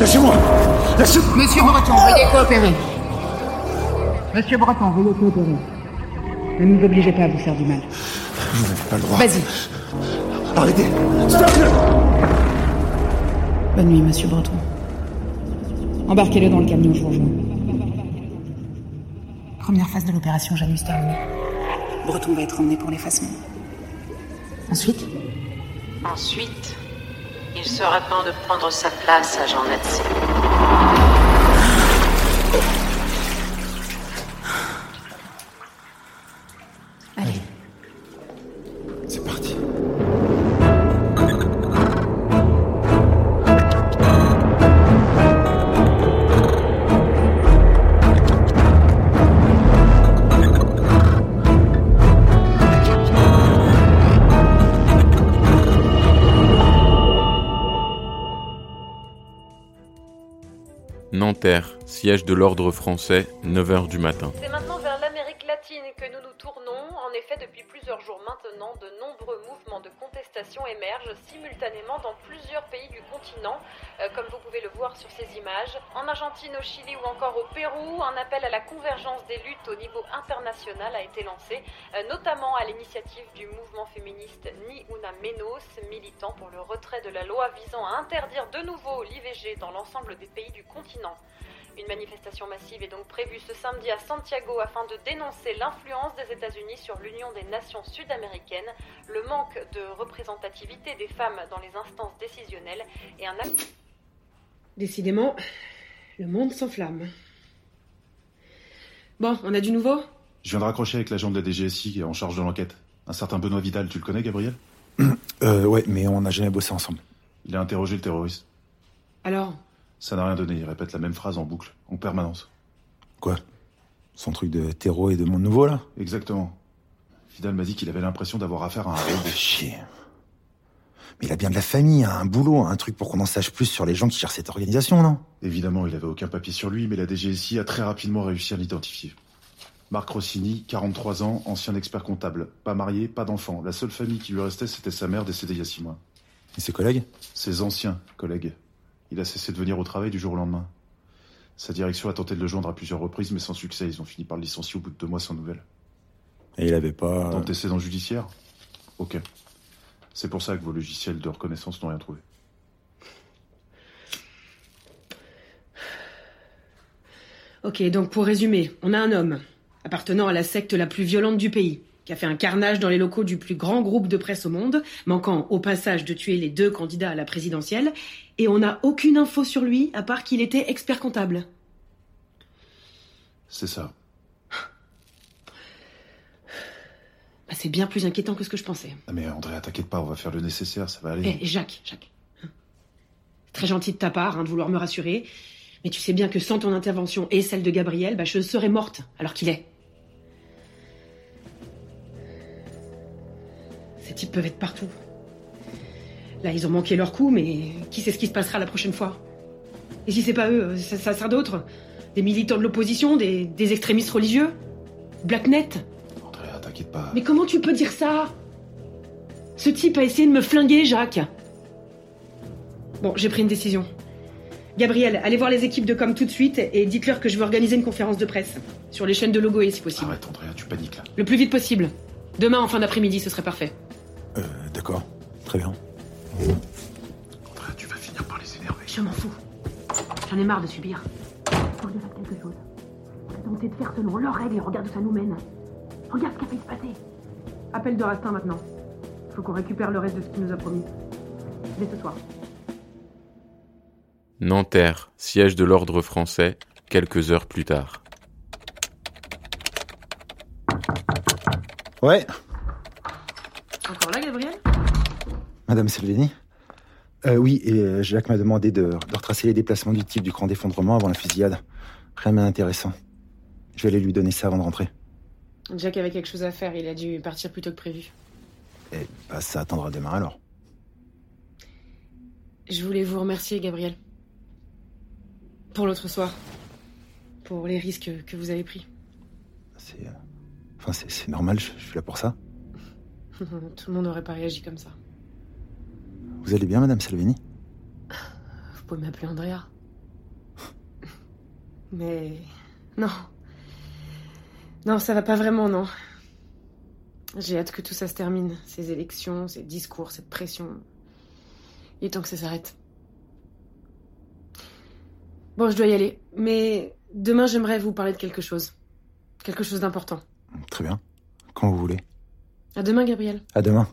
Lâchez-moi Lâchez Monsieur Breton, veuillez coopérer. Monsieur Breton, veuillez coopérer. Ne nous obligez pas à vous faire du mal. Vous n'avez pas le droit. Vas-y. Arrêtez Stop-le Bonne nuit, monsieur Breton. Embarquez-le dans le camion, je vous rejoins. Première phase de l'opération Janus terminée. Breton va être emmené pour l'effacement. Ensuite Ensuite, il sera temps de prendre sa place à Jean Natsé. Siège de l'ordre français, 9h du matin. C'est maintenant vers l'Amérique latine que nous nous tournons. En effet, depuis plusieurs jours maintenant, de nombreux mouvements de contestation émergent simultanément dans plusieurs pays du continent, euh, comme vous pouvez le voir sur ces images. En Argentine, au Chili ou encore au Pérou, un appel à la convergence des luttes au niveau international a été lancé, euh, notamment à l'initiative du mouvement féministe Ni Una Menos, militant pour le retrait de la loi visant à interdire de nouveau l'IVG dans l'ensemble des pays du continent. Une manifestation massive est donc prévue ce samedi à Santiago afin de dénoncer l'influence des États-Unis sur l'Union des nations sud-américaines, le manque de représentativité des femmes dans les instances décisionnelles et un acte Décidément, le monde s'enflamme. Bon, on a du nouveau? Je viens de raccrocher avec l'agent de la DGSI qui est en charge de l'enquête. Un certain Benoît Vidal, tu le connais, Gabriel? Euh, ouais, mais on n'a jamais bossé ensemble. Il a interrogé le terroriste. Alors Ça n'a rien donné, il répète la même phrase en boucle, en permanence. Quoi? Son truc de terreau et de monde nouveau, là? Exactement. Vidal m'a dit qu'il avait l'impression d'avoir affaire à un robot. chier. Mais il a bien de la famille, hein, un boulot, un truc pour qu'on en sache plus sur les gens qui gèrent cette organisation, non? Évidemment, il avait aucun papier sur lui, mais la DGSI a très rapidement réussi à l'identifier. Marc Rossini, 43 ans, ancien expert comptable. Pas marié, pas d'enfant. La seule famille qui lui restait, c'était sa mère décédée il y a six mois. Et ses collègues? Ses anciens collègues. Il a cessé de venir au travail du jour au lendemain. Sa direction a tenté de le joindre à plusieurs reprises, mais sans succès. Ils ont fini par le licencier au bout de deux mois sans nouvelles. Et il avait pas... D'antécédents judiciaires Ok. C'est pour ça que vos logiciels de reconnaissance n'ont rien trouvé. Ok, donc pour résumer, on a un homme, appartenant à la secte la plus violente du pays, qui a fait un carnage dans les locaux du plus grand groupe de presse au monde, manquant au passage de tuer les deux candidats à la présidentielle, et on n'a aucune info sur lui, à part qu'il était expert comptable. C'est ça. Bah, c'est bien plus inquiétant que ce que je pensais. Ah mais Andrea, t'inquiète pas, on va faire le nécessaire, ça va aller. Eh, Jacques, Jacques. Très gentil de ta part hein, de vouloir me rassurer, mais tu sais bien que sans ton intervention et celle de Gabriel, bah, je serais morte alors qu'il est. Ces types peuvent être partout. Là, ils ont manqué leur coup, mais qui sait ce qui se passera la prochaine fois? Et si c'est pas eux, ça, ça sera d'autres Des militants de l'opposition, des, des extrémistes religieux Blacknet Andrea, t'inquiète pas. Mais comment tu peux dire ça? Ce type a essayé de me flinguer, Jacques. Bon, j'ai pris une décision. Gabriel, allez voir les équipes de com tout de suite et dites-leur que je veux organiser une conférence de presse. Sur les chaînes de Logoé, si possible. Arrête, Andrea, tu paniques là. Le plus vite possible. Demain, en fin d'après-midi, ce serait parfait. D'accord. Très bien. Tu vas finir par les énerver. Je m'en fous. J'en ai marre de subir. Faut que je fasse quelque chose. Tenter de faire selon leurs règles et regarde où ça nous mène. Regarde ce qui a failli se passer. Appel de Rastin maintenant. Faut qu'on récupère le reste de ce qu'il nous a promis. Dès ce soir. Nanterre, siège de l'ordre français, quelques heures plus tard. Ouais, Encore là, Gabriel? Madame Salvini euh, Oui, et euh, Jacques m'a demandé de, de retracer les déplacements du type du grand effondrement avant la fusillade. Rien de intéressant. Je vais aller lui donner ça avant de rentrer. Jack avait quelque chose à faire, il a dû partir plus tôt que prévu. Et bah, ça attendra demain alors. Je voulais vous remercier, Gabriel. Pour l'autre soir. Pour les risques que vous avez pris. C'est. euh, Enfin, c'est c'est normal, je, je suis là pour ça. Tout le monde n'aurait pas réagi comme ça. Vous allez bien, Madame Salvini? Vous pouvez m'appeler Andrea. Mais. Non. Non, ça va pas vraiment, non. J'ai hâte que tout ça se termine. Ces élections, ces discours, cette pression. Il est temps que ça s'arrête. Bon, je dois y aller. Mais demain, j'aimerais vous parler de quelque chose. Quelque chose d'important. Très bien. Quand vous voulez. À demain, Gabriel. À demain.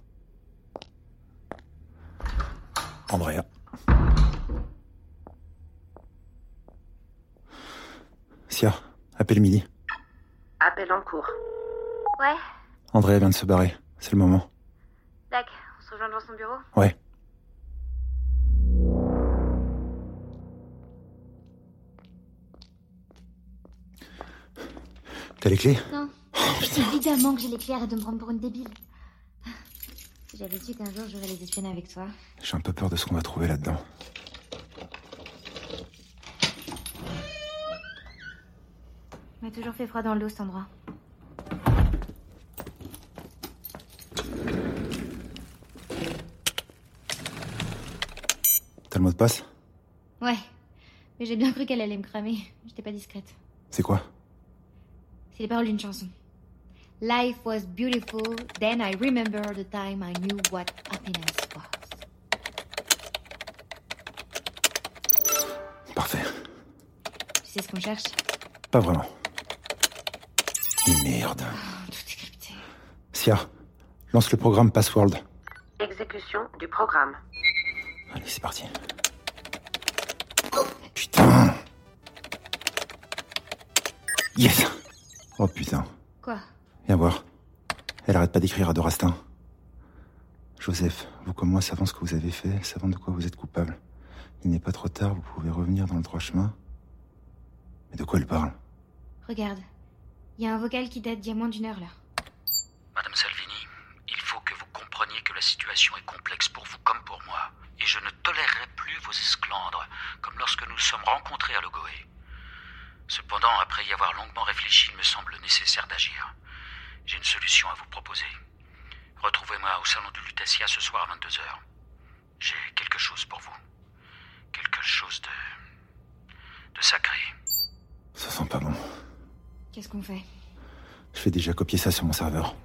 Andrea. Sia, appelle midi. Appel en cours. Ouais, Andrea vient de se barrer. C'est le moment. Dac, on se rejoint devant son bureau? Ouais. T'as les clés? Non. Évidemment que j'ai les clés, arrête de me prendre pour une débile. Si j'avais su qu'un jour j'aurais les espionner avec toi. J'ai un peu peur de ce qu'on va trouver là-dedans. m'a toujours fait froid dans l'eau cet endroit. T'as le mot de passe? Ouais, mais j'ai bien cru qu'elle allait me cramer. J'étais pas discrète. C'est quoi? C'est les paroles d'une chanson. Life was beautiful, then I remember the time I knew what happiness was. Parfait. Tu sais ce qu'on cherche? Pas vraiment. Mais merde. Tout est crypté. Sia, lance le programme Password. Exécution du programme. Allez, c'est parti. Putain Yes Oh putain. Quoi? Viens voir. Elle arrête pas d'écrire à Dorastin. Joseph, vous comme moi savons ce que vous avez fait, savons de quoi vous êtes coupable. Il n'est pas trop tard, vous pouvez revenir dans le droit chemin. Mais de quoi elle parle? Regarde. Il y a un vocal qui date d'il y a moins d'une heure là. Madame Salvini, il faut que vous compreniez que la situation est complexe pour vous comme pour moi. Et je ne tolérerai plus vos esclandres, comme lorsque nous nous sommes rencontrés à Logoé. Cependant, après y avoir longuement réfléchi, il me semble nécessaire d'agir. J'ai une solution à vous proposer. Retrouvez-moi au salon de Lutetia ce soir à 22h. J'ai quelque chose pour vous. Quelque chose de. de sacré. Ça sent pas bon. Qu'est-ce qu'on fait? Je vais déjà copier ça sur mon serveur.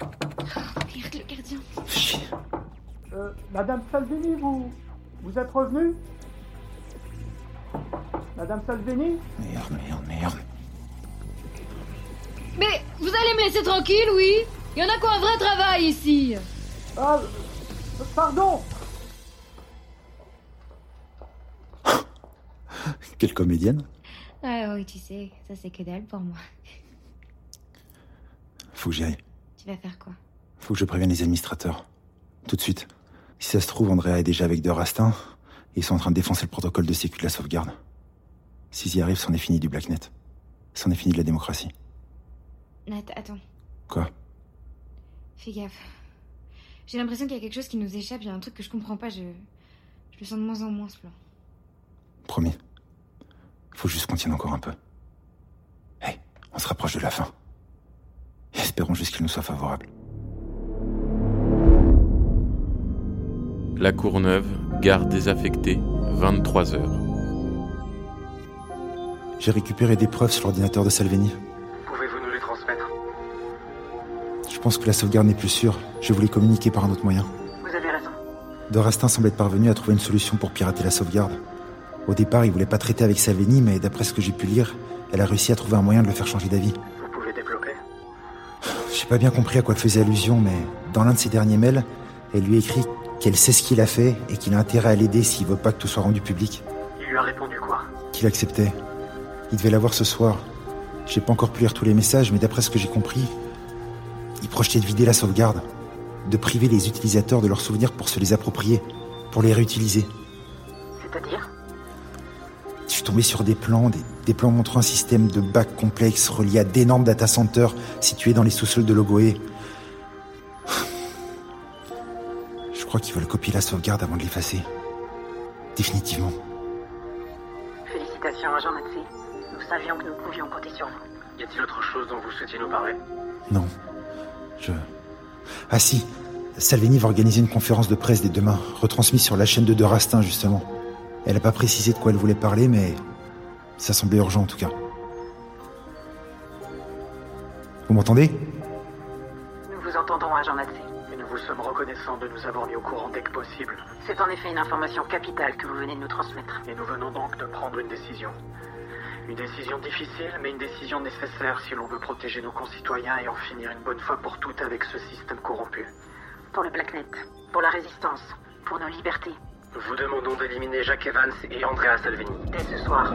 Merde, le gardien. Chier. Euh, Madame Salvini, vous. Vous êtes revenue? Madame Salvini? Merde, merde, merde. Vous allez me laisser tranquille, oui Il y en a quoi un vrai travail ici Ah, pardon Quelle comédienne Ah oui, tu sais, ça c'est que dalle pour moi. Faut que j'y aille. Tu vas faire quoi? Faut que je prévienne les administrateurs. Tout de suite. Si ça se trouve, Andrea est déjà avec De Rastin et ils sont en train de défoncer le protocole de sécu de la sauvegarde. S'ils y arrivent, c'en est fini du Blacknet. C'en est fini de la démocratie. Nat, attends. Quoi? Fais gaffe. J'ai l'impression qu'il y a quelque chose qui nous échappe, il y a un truc que je comprends pas, je. Je le sens de moins en moins ce plan. Promis. Faut juste qu'on tienne encore un peu. Hey, on se rapproche de la fin. Et espérons juste qu'il nous soit favorable. La Courneuve, gare désaffectée, 23 heures. J'ai récupéré des preuves sur l'ordinateur de Salvini. Pense que la sauvegarde n'est plus sûre. Je voulais communiquer par un autre moyen. Vous avez raison. Dorastin semble être parvenu à trouver une solution pour pirater la sauvegarde. Au départ, il voulait pas traiter avec Salvini, mais d'après ce que j'ai pu lire, elle a réussi à trouver un moyen de le faire changer d'avis. Vous pouvez développer J'ai pas bien compris à quoi elle faisait allusion, mais dans l'un de ses derniers mails, elle lui écrit qu'elle sait ce qu'il a fait et qu'il a intérêt à l'aider s'il veut pas que tout soit rendu public. Il lui a répondu quoi? Qu'il acceptait. Il devait l'avoir ce soir. J'ai pas encore pu lire tous les messages, mais d'après ce que j'ai compris, il projetait de vider la sauvegarde, de priver les utilisateurs de leurs souvenirs pour se les approprier, pour les réutiliser. C'est-à-dire? Je suis tombé sur des plans, des, des plans montrant un système de bacs complexes relié à d'énormes data centers situés dans les sous-sols de Logoé. Je crois qu'ils veulent copier la sauvegarde avant de l'effacer. Définitivement. Félicitations, agent Nazi. Nous savions que nous pouvions compter sur vous. Y a-t-il autre chose dont vous souhaitiez nous parler? Non. Je... Ah si, Salvini va organiser une conférence de presse dès demain, retransmise sur la chaîne de De Rastin, justement. Elle n'a pas précisé de quoi elle voulait parler, mais ça semblait urgent en tout cas. Vous m'entendez? Nous vous entendons, agent Nazi. Et nous vous sommes reconnaissants de nous avoir mis au courant dès que possible. C'est en effet une information capitale que vous venez de nous transmettre. Et nous venons donc de prendre une décision. Une décision difficile, mais une décision nécessaire si l'on veut protéger nos concitoyens et en finir une bonne fois pour toutes avec ce système corrompu. Pour le Blacknet, pour la résistance, pour nos libertés. Nous vous demandons d'éliminer Jacques Evans et Andrea Salvini. Dès ce soir.